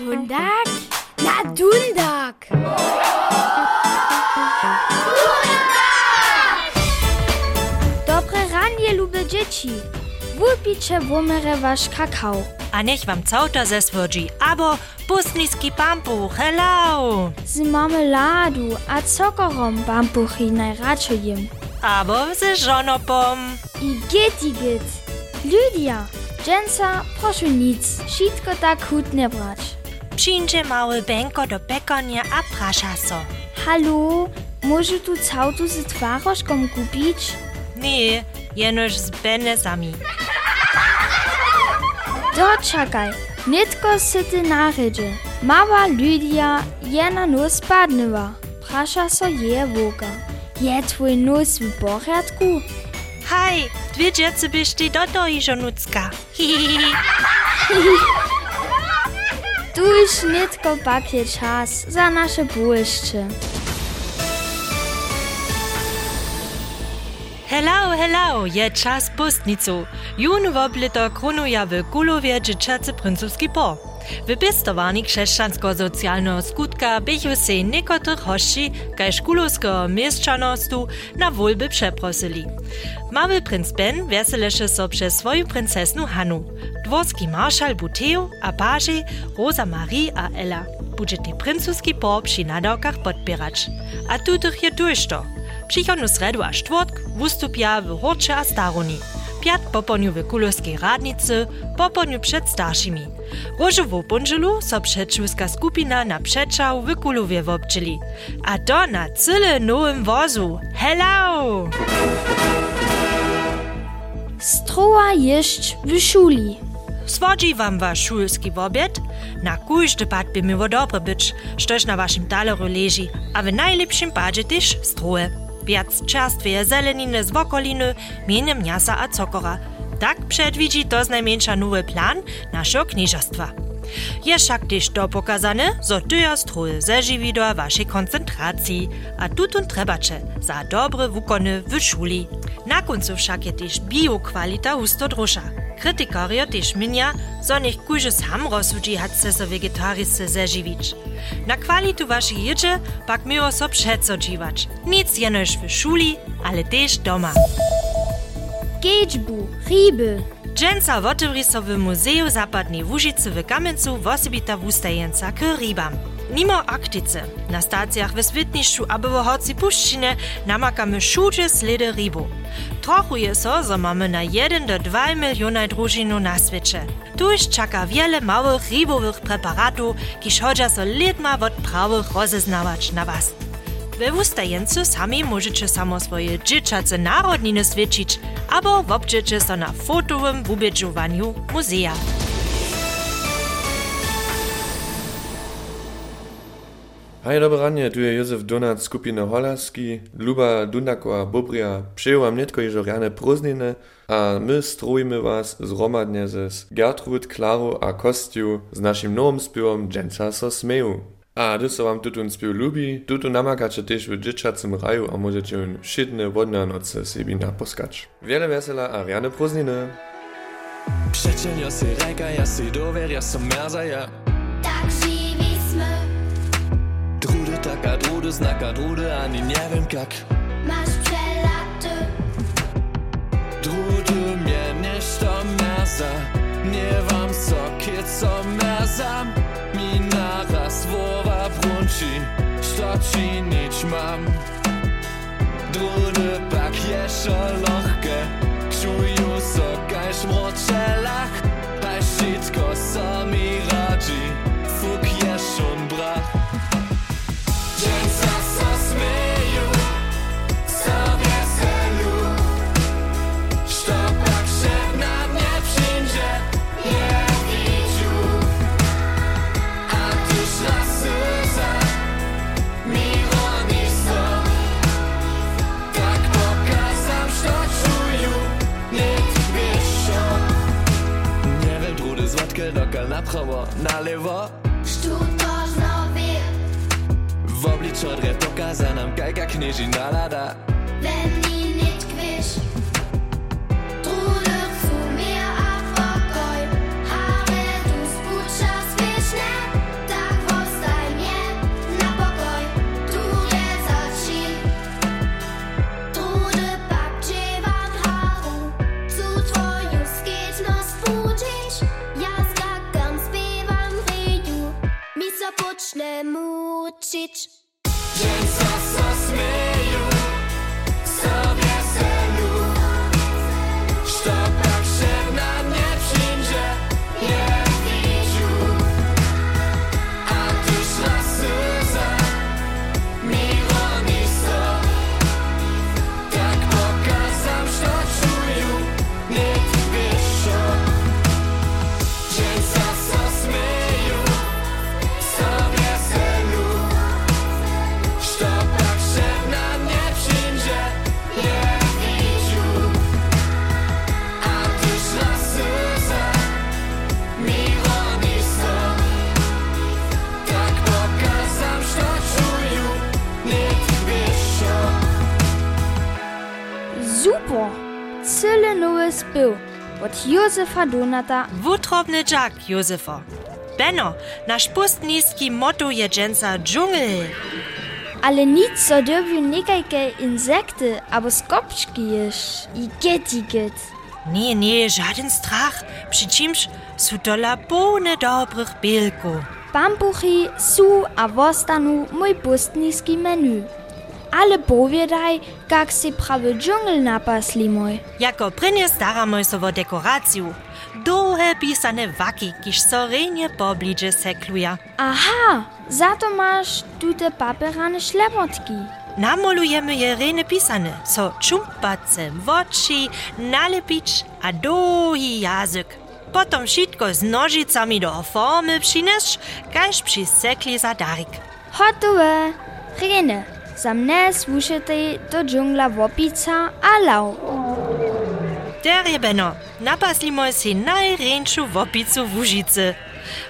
Dundak? Na Dundak! Dobre ranie, lube dzieci. Wypicie womere wasz kakao. A niech wam całta zeswodzi, abo pustniski pampuch, hello! Z marmeladu a cokorom bambuchi najradšej jem. Abo ze żonopom. I git, i git. Lydia, Jensa, proszę nic. Wszystko tak hutnie brać. Przyjdzie mały bęko do pekonia a prasza so. Hallo, może tu całtu z twarożką kupić? Nie, jenoż z benesami. Doczekaj, nitko se ty narydzie. Mała Lydia je na nos spadnyła. Prasza so je woga. Je twój nos w porządku? Hej, dwie dzieci byś ty do to i żonucka. Hihihi. Tu już nitko pakie czas za nasze błyszcze. Hello, hello, je czas pustnicu. Jun woblito kronuje w Kulowie dzieciacy po. W pestowani chrześcijansko-socjalnego skutka bychu se niekotrych hości, kaž kulowskiego mieszczanostu na wolby przeprosili. Mały princ Ben weseleše so przez swoją princesnu Hanu. Dworski marszal Buteo a paże Rosa Marie a Ella. Bude te princowski po przy nadawkach podpierać. A tutych je tużto. Przychodnu sredu a czwartk wystupia w Horcze a Staroni. Piat poponiu w kulowskiej radnicy, poponiu przed starszymi. Różową bunżelu so przedszulska skupina na przeczał w Kulowie wobczyli. A to na cyle nowym wozu. Hello! Stroła jeść w szuli. Swodzi wam wasz szulski wobied? Na każdy pad by miło dobre być, sztoż na waszym talerzu leży, a w najlepszym padzie też stroje. Wiac czerstwie zeleniny z wokoliny, mienie mięsa a cokora. Tak przedwidzi to znajmniejsza nowy plan naszego knieżastwa. Jest však też to pokazane, zo tyja stroje zežiwi do waszej koncentracji, a tutun trebacze za dobre wukony w szuli. Na końcu však je też biokwalita husto Krytikario też minia, zo niech kujże sam rozsudzi hatce so vegetarisce zežiwić. Na kwalitu waszej jedzie pak miło so przeco dziwać. Nic jenoż w szuli, ale też doma. Gejbu, ryby. Dżęca wotewri so w Muzeju Zapadnej Łużycy w Kamencu wosobita wustajenca k rybam. Mimo aktice, na stacjach w Switniszczu abo w Hoci Puszczynie namakamy szucze sledy rybu. Trochuje so, że mamy na 1 do 2 miliona drużinu na świecie. Tu już czeka wiele małych rybowych preparatów, kiż chodzi so letma od prawych rozeznawać na was. We wustajencu sami możecie samo swoje dzieciace narodniny świecić, albo wobczycie so na fotowym wubiedziowaniu muzea. Hej, dobre ranie, tu je Józef Donat, skupina Holaski, Luba Dundakowa Bobria. Przyjął wam nietko jeżo rane prózdniny, a my strojmy was zromadnie ze Gertrud, Klaro a Kostiu z naszym nowym spiewom Dżęca so smeju. A gdy so wam tutun spiew lubi, tutu namakacie też w dzieciacym raju, a możecie on szydne wodne noce sobie naposkać. Wiele wesela a rane prózdniny. Przecen ja si reka, ja si dover, ja som merza, ja Tak Drudy taka, drudy znaka, drudy, ani nie wiem jak. Masz przelaty, Drudy mnie nešto merza Nie wam so, kid so merza Mi naraz słowa brunci Što činić mam. Drudy pak jeszcze lochke Czuju so, kaj szmročelach Aj кърока над хъба, налево. Што познаве? В обличо дрето каза нам кај ка книжи налада. Вен Super! Cyle nowy spył od Józefa Donata. Wutrobny Jack, Józefo. Benno, nasz pustniski motto je dżęca dżungel. Ale nic co dobił niekajke insekty albo skopczki jesz. I get i get. Nie, nie, żaden strach. Przy czymś są to lapone dobrych bielków. Bambuchy su a wostanu mój pustniski menu. ali povedaj, kak si pravi džungl napasli moj. Jako prinjes staramo se v dekoraciju. Dolge pisane vaki, kiš so renje pobliže sekluja. Aha, zato imaš tute papirane šlepotki. Namolujemy je rene pisane, so čumpace, voči, nalepič, a dolgi jazyk. Potem šitko z nožicami do formy przynesz, każ przy sekli za darik. Hotowe, rene. Zamne slušate do džungla Vopica Alau. Derjebeno, napaslimo si najrenšu Vopicu Vužice.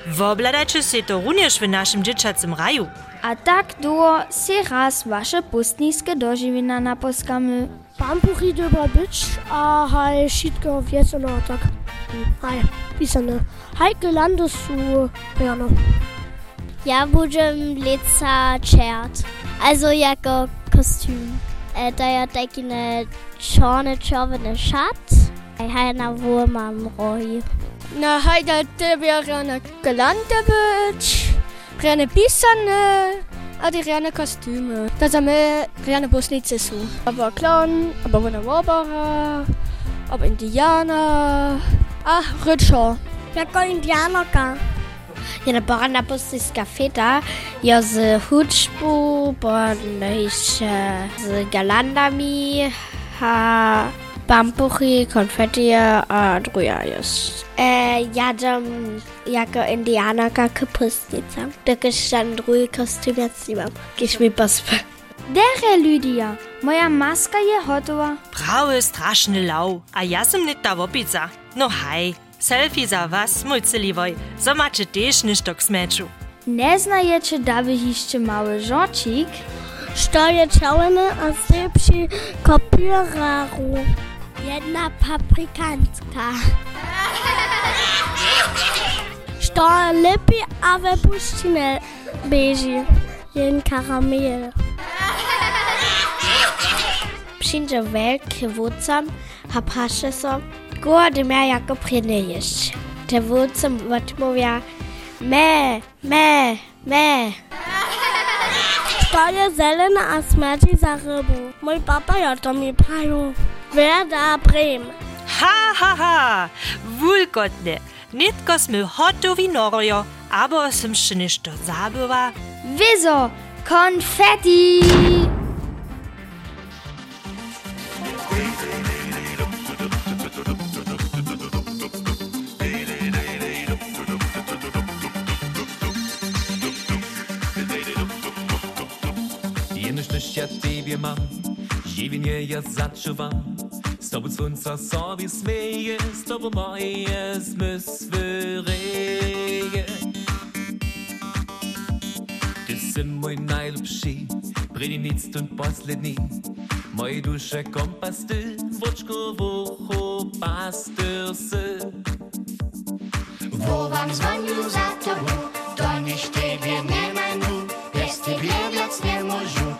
Вобладачы се то рунеш в нашым дзічацым раю. А так дуо се раз ваше пустніцке доживіна на поскамы. Пампухі дыба быч, а хай шітка вецана так. Хай, пісана. Хайке ландусу пэно. Я будзем леца чэрт. Also jako kostüm. Äh, e, to ja taki ne czarny, czerwony szat. I haj na mam roj. Na haj da tebie rana galante być. Rane pisane. Äh, A die rane kostymy. To za my rane busnicy są. Albo klon, albo wona wobara, albo indiana. Ach, rydszo. Jako indianerka. Ja na barana pustyska feta, ja z huczbu, bon jeszcze z galandami, ha bambuchy, konfetti a druga jest. E, ja dam jako indianerka kapustnica. Tylko ten drugi kostium jetzt nie mam. Gdzieś mi pospę. Dere Lydia, moja maska je hotowa. Prawy straszny lau, a ja sam nie ta wopica. No haj, selfie za was. So macie też niż k smeczu. Nie znajecie dawy jeszcze mały żocik? Stoje czerwone, a sypsi kopiraru. Jedna paprikanska. Stoje lepi, a we puścine beži. Jen karamel. Przyjdzie wielki wódcom, a patrzę so, głodem, jak opryny jeść. Te wódce mówią me, me, me. Twoje zelene a smerdzi za rybą. Mój papa ja to mi prają. Werda Bremen. Ha, ha, ha. Wulgotne. Nitko smy hotovi norojo, aber sem še ništo zabuva. Vizo, konfeti! firma Živim je ja začuvam S tobom sunca sovi smeje S tobom moje smysvereje Ти си мой najlepši Pridi nic tun poslednji Moje duše kompas ty Vočko v uchu pastir si Wołam dzwonił za tobą To niż ciebie nie ma nu Bez ciebie biec nie możu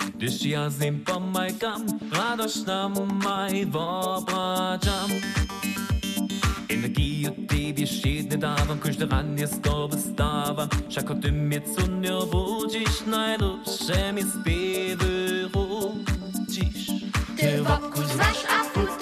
Dishyazim pamaikam, radosnam mai vobrajam. Energiju ti vješitne davam, koji ran je skobe stavam. Šako ti mi je cunio vuđiš, najljubše mi spive ruđiš. Ty wokół znasz, a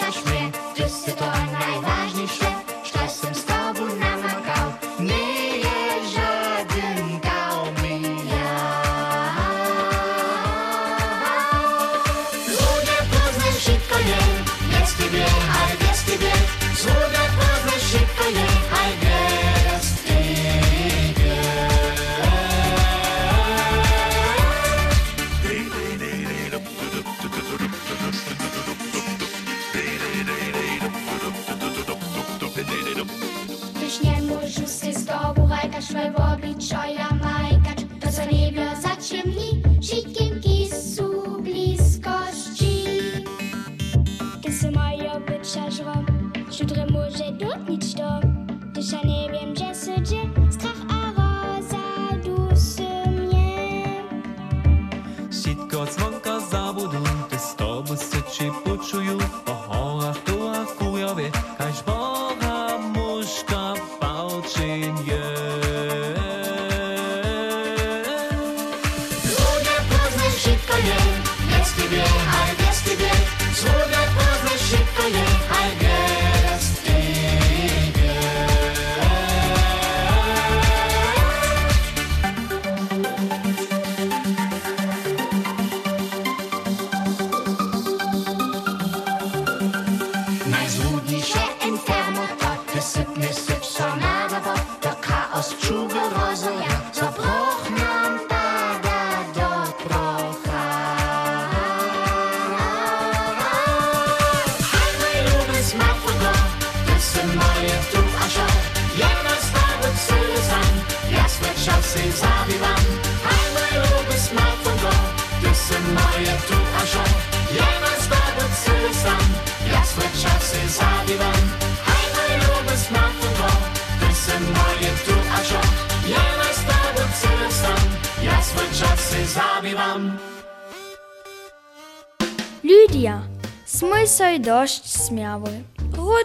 moje tu a žal, jak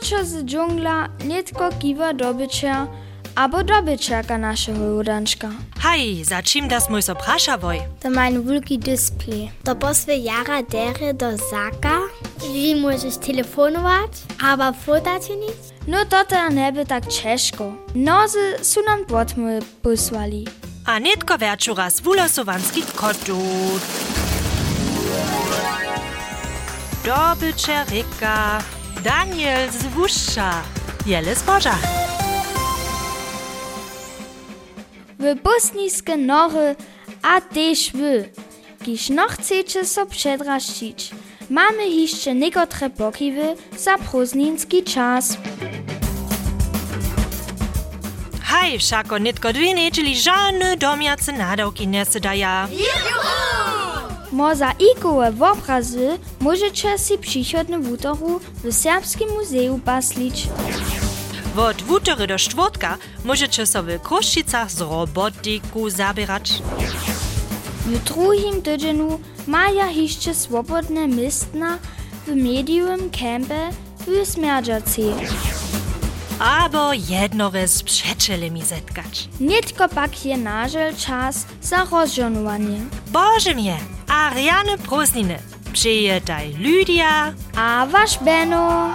Z dżungla nitko kiwa dobycia, abo dobyciaka naszego udanczka. Hej, za czym das mój so praszawoj? To mein wielki display. To posły jara dery do zaka. Wie możesz telefonować, aber fotać nic. No to ta neby tak ciężko. Nozy su nam potmy posłali. A nitko wieczora z wulosowanski kotut. Dobycze ryka. Daniel z Wuszcza. Jele zboża. W bosniskie nory, a też wy. Kiż no chcecie so przedraścić. Mamy jeszcze niekotre pokiwy za prózdninski czas. Hej, všako nitko dwie nedźeli żadne domiace nadawki nie daja. Mozaikowe obrazy możecie si przychodny w utoru w Serbskim Muzeum baslić. Od wutery do czwartka możecie sobie w Kruszczycach z robotiku zabierać. W drugim tydzieniu maja jeszcze swobodne miejsca w mediowym kempie w Smerdżacy. Abo jednowe z przyjacielami zetkać. Nitko pak je nażel czas za rozżonowanie. Boże mnie, Ariane Prosniny. Przyjetaj Lydia. A wasz Benno.